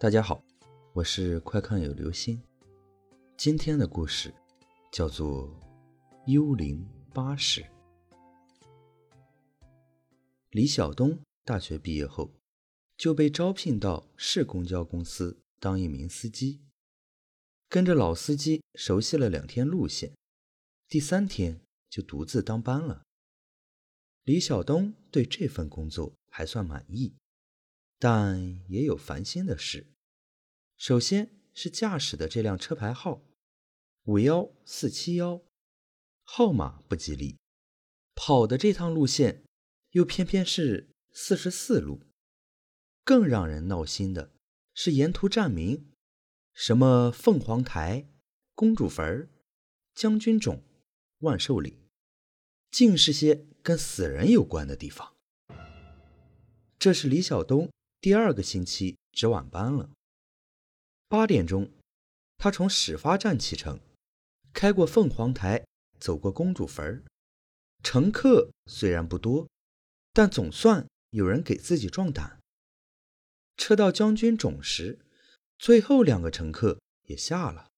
大家好，我是快看有流星。今天的故事叫做《幽灵巴士》。李晓东大学毕业后就被招聘到市公交公司当一名司机，跟着老司机熟悉了两天路线，第三天就独自当班了。李晓东对这份工作还算满意。但也有烦心的事。首先是驾驶的这辆车牌号五幺四七幺，号码不吉利，跑的这趟路线又偏偏是四十四路。更让人闹心的是沿途站名，什么凤凰台、公主坟、将军冢、万寿岭，尽是些跟死人有关的地方。这是李晓东。第二个星期值晚班了。八点钟，他从始发站启程，开过凤凰台，走过公主坟乘客虽然不多，但总算有人给自己壮胆。车到将军冢时，最后两个乘客也下了。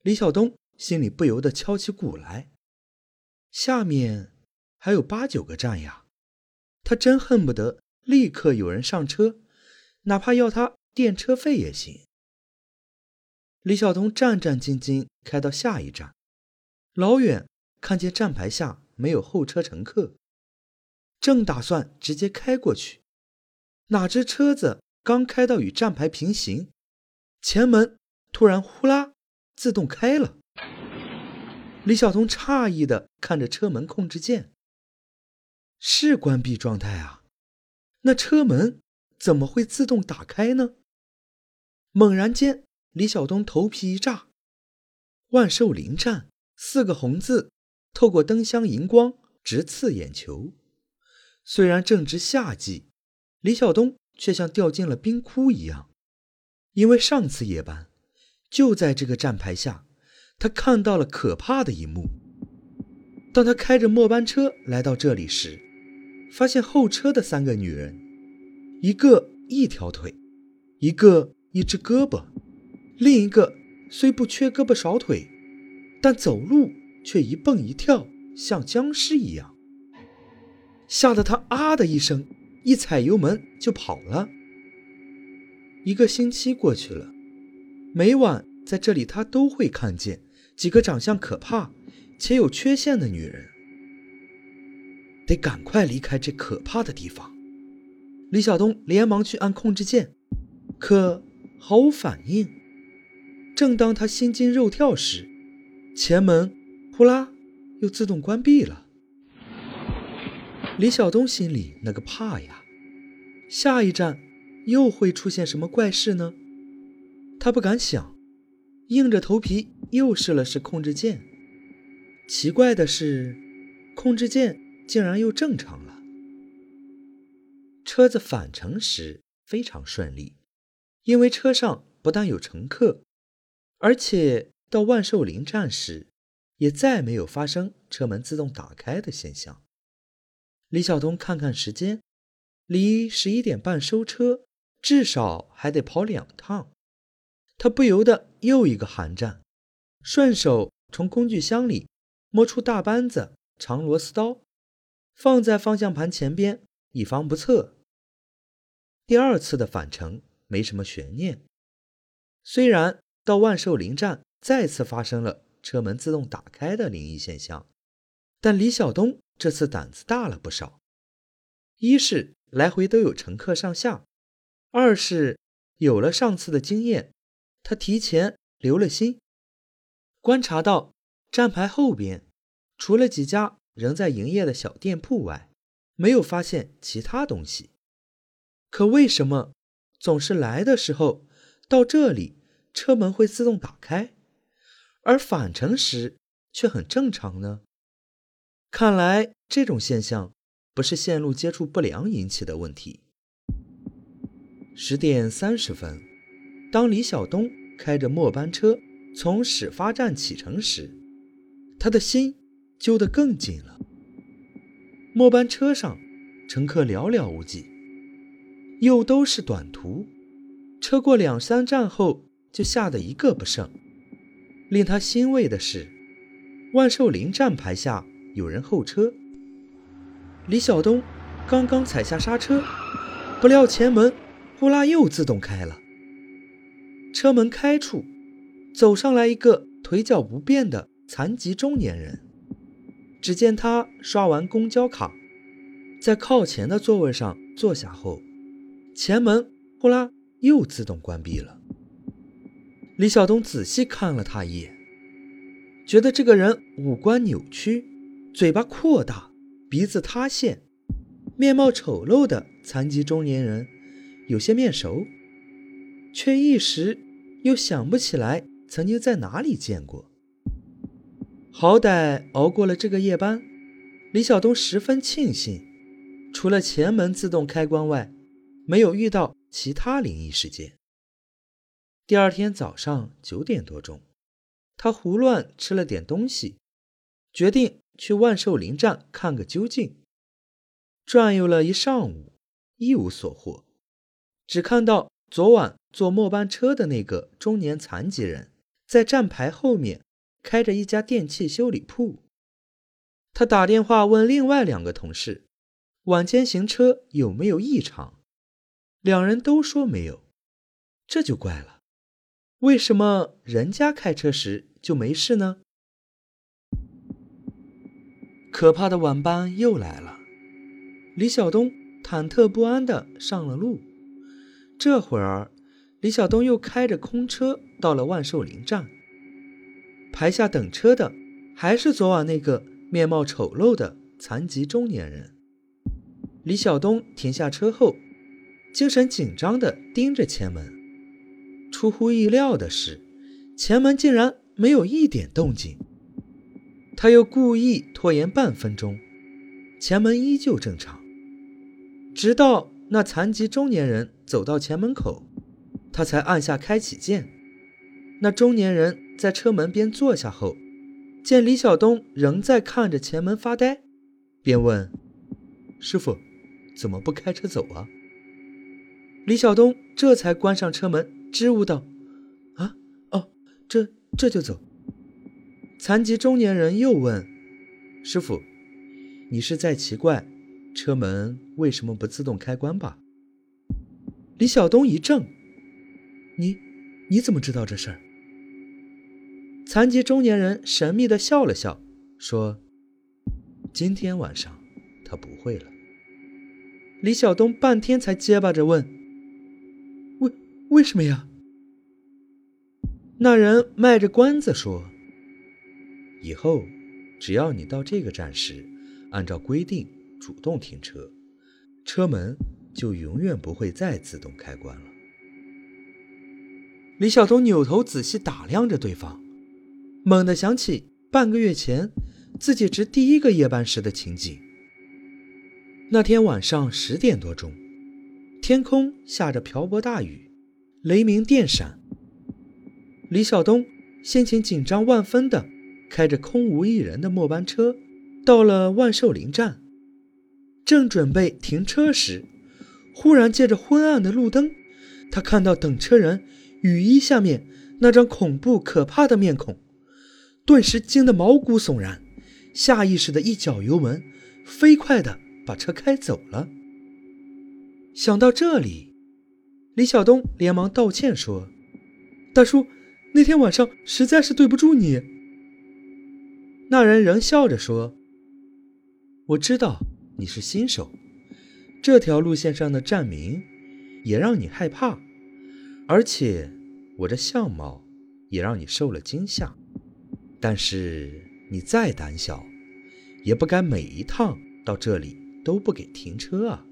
李晓东心里不由得敲起鼓来：下面还有八九个站呀！他真恨不得。立刻有人上车，哪怕要他垫车费也行。李晓东战战兢兢开到下一站，老远看见站牌下没有候车乘客，正打算直接开过去，哪知车子刚开到与站牌平行，前门突然呼啦自动开了。李晓东诧异的看着车门控制键，是关闭状态啊。那车门怎么会自动打开呢？猛然间，李晓东头皮一炸。万寿林站四个红字透过灯箱荧光直刺眼球。虽然正值夏季，李晓东却像掉进了冰窟一样。因为上次夜班就在这个站牌下，他看到了可怕的一幕。当他开着末班车来到这里时，发现后车的三个女人，一个一条腿，一个一只胳膊，另一个虽不缺胳膊少腿，但走路却一蹦一跳，像僵尸一样，吓得他啊的一声，一踩油门就跑了。一个星期过去了，每晚在这里，他都会看见几个长相可怕且有缺陷的女人。得赶快离开这可怕的地方！李晓东连忙去按控制键，可毫无反应。正当他心惊肉跳时，前门呼啦又自动关闭了。李晓东心里那个怕呀！下一站又会出现什么怪事呢？他不敢想，硬着头皮又试了试控制键。奇怪的是，控制键。竟然又正常了。车子返程时非常顺利，因为车上不但有乘客，而且到万寿林站时也再没有发生车门自动打开的现象。李晓东看看时间，离十一点半收车至少还得跑两趟，他不由得又一个寒战，顺手从工具箱里摸出大扳子、长螺丝刀。放在方向盘前边，以防不测。第二次的返程没什么悬念，虽然到万寿林站再次发生了车门自动打开的灵异现象，但李晓东这次胆子大了不少。一是来回都有乘客上下，二是有了上次的经验，他提前留了心，观察到站牌后边除了几家。仍在营业的小店铺外，没有发现其他东西。可为什么总是来的时候到这里车门会自动打开，而返程时却很正常呢？看来这种现象不是线路接触不良引起的问题。十点三十分，当李晓东开着末班车从始发站启程时，他的心。揪得更紧了。末班车上乘客寥寥无几，又都是短途，车车过两三站后，就吓得一个不剩。令他欣慰的是，万寿林站牌下有人候车。李晓东刚刚踩下刹车，不料前门呼啦又自动开了。车门开处，走上来一个腿脚不便的残疾中年人。只见他刷完公交卡，在靠前的座位上坐下后，前门呼啦又自动关闭了。李晓东仔细看了他一眼，觉得这个人五官扭曲，嘴巴扩大，鼻子塌陷，面貌丑陋的残疾中年人有些面熟，却一时又想不起来曾经在哪里见过。好歹熬过了这个夜班，李晓东十分庆幸，除了前门自动开关外，没有遇到其他灵异事件。第二天早上九点多钟，他胡乱吃了点东西，决定去万寿林站看个究竟。转悠了一上午，一无所获，只看到昨晚坐末班车的那个中年残疾人在站牌后面开着一家电器修理铺。他打电话问另外两个同事，晚间行车有没有异常，两人都说没有，这就怪了。为什么人家开车时就没事呢？可怕的晚班又来了，李晓东忐忑不安地上了路。这会儿，李晓东又开着空车到了万寿林站。排下等车的还是昨晚那个面貌丑陋的残疾中年人。李晓东停下车后，精神紧张地盯着前门。出乎意料的是，前门竟然没有一点动静。他又故意拖延半分钟，前门依旧正常。直到那残疾中年人走到前门口，他才按下开启键。那中年人在车门边坐下后，见李晓东仍在看着前门发呆，便问：“师傅，怎么不开车走啊？”李晓东这才关上车门。支吾道：“啊，哦，这这就走。”残疾中年人又问：“师傅，你是在奇怪车门为什么不自动开关吧？”李晓东一怔：“你你怎么知道这事儿？”残疾中年人神秘的笑了笑，说：“今天晚上他不会了。”李晓东半天才结巴着问。为什么呀？那人卖着关子说：“以后只要你到这个站时，按照规定主动停车，车门就永远不会再自动开关了。”李晓东扭头仔细打量着对方，猛地想起半个月前自己值第一个夜班时的情景。那天晚上十点多钟，天空下着瓢泼大雨。雷鸣电闪，李晓东心情紧张万分的开着空无一人的末班车到了万寿林站，正准备停车时，忽然借着昏暗的路灯，他看到等车人雨衣下面那张恐怖可怕的面孔，顿时惊得毛骨悚然，下意识的一脚油门，飞快的把车开走了。想到这里。李晓东连忙道歉说：“大叔，那天晚上实在是对不住你。”那人仍笑着说：“我知道你是新手，这条路线上的站名也让你害怕，而且我这相貌也让你受了惊吓。但是你再胆小，也不该每一趟到这里都不给停车啊。”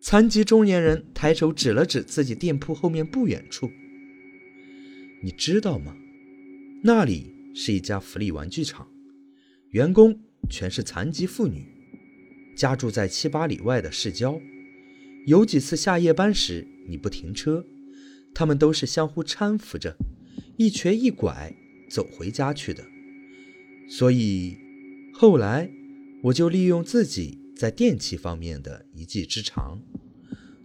残疾中年人抬手指了指自己店铺后面不远处，你知道吗？那里是一家福利玩具厂，员工全是残疾妇女，家住在七八里外的市郊。有几次下夜班时你不停车，他们都是相互搀扶着，一瘸一拐走回家去的。所以后来我就利用自己。在电器方面的一技之长，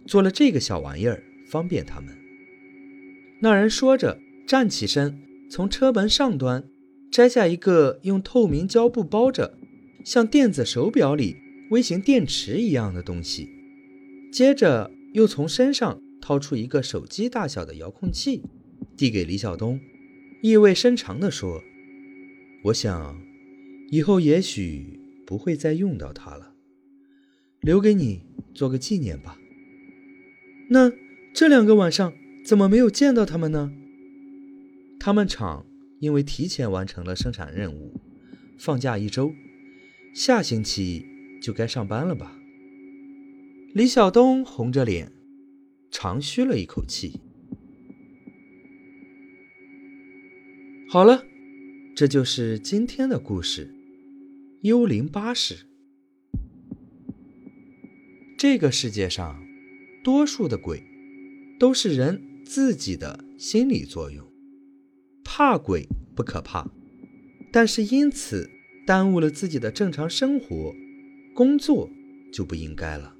做了这个小玩意儿，方便他们。那人说着，站起身，从车门上端摘下一个用透明胶布包着、像电子手表里微型电池一样的东西，接着又从身上掏出一个手机大小的遥控器，递给李晓东，意味深长地说：“我想，以后也许不会再用到它了，留给你做个纪念吧。”那这两个晚上怎么没有见到他们呢？他们厂因为提前完成了生产任务，放假一周，下星期就该上班了吧？李晓东红着脸，长吁了一口气。好了，这就是今天的故事——幽灵巴士。这个世界上。多数的鬼都是人自己的心理作用，怕鬼不可怕，但是因此耽误了自己的正常生活、工作就不应该了。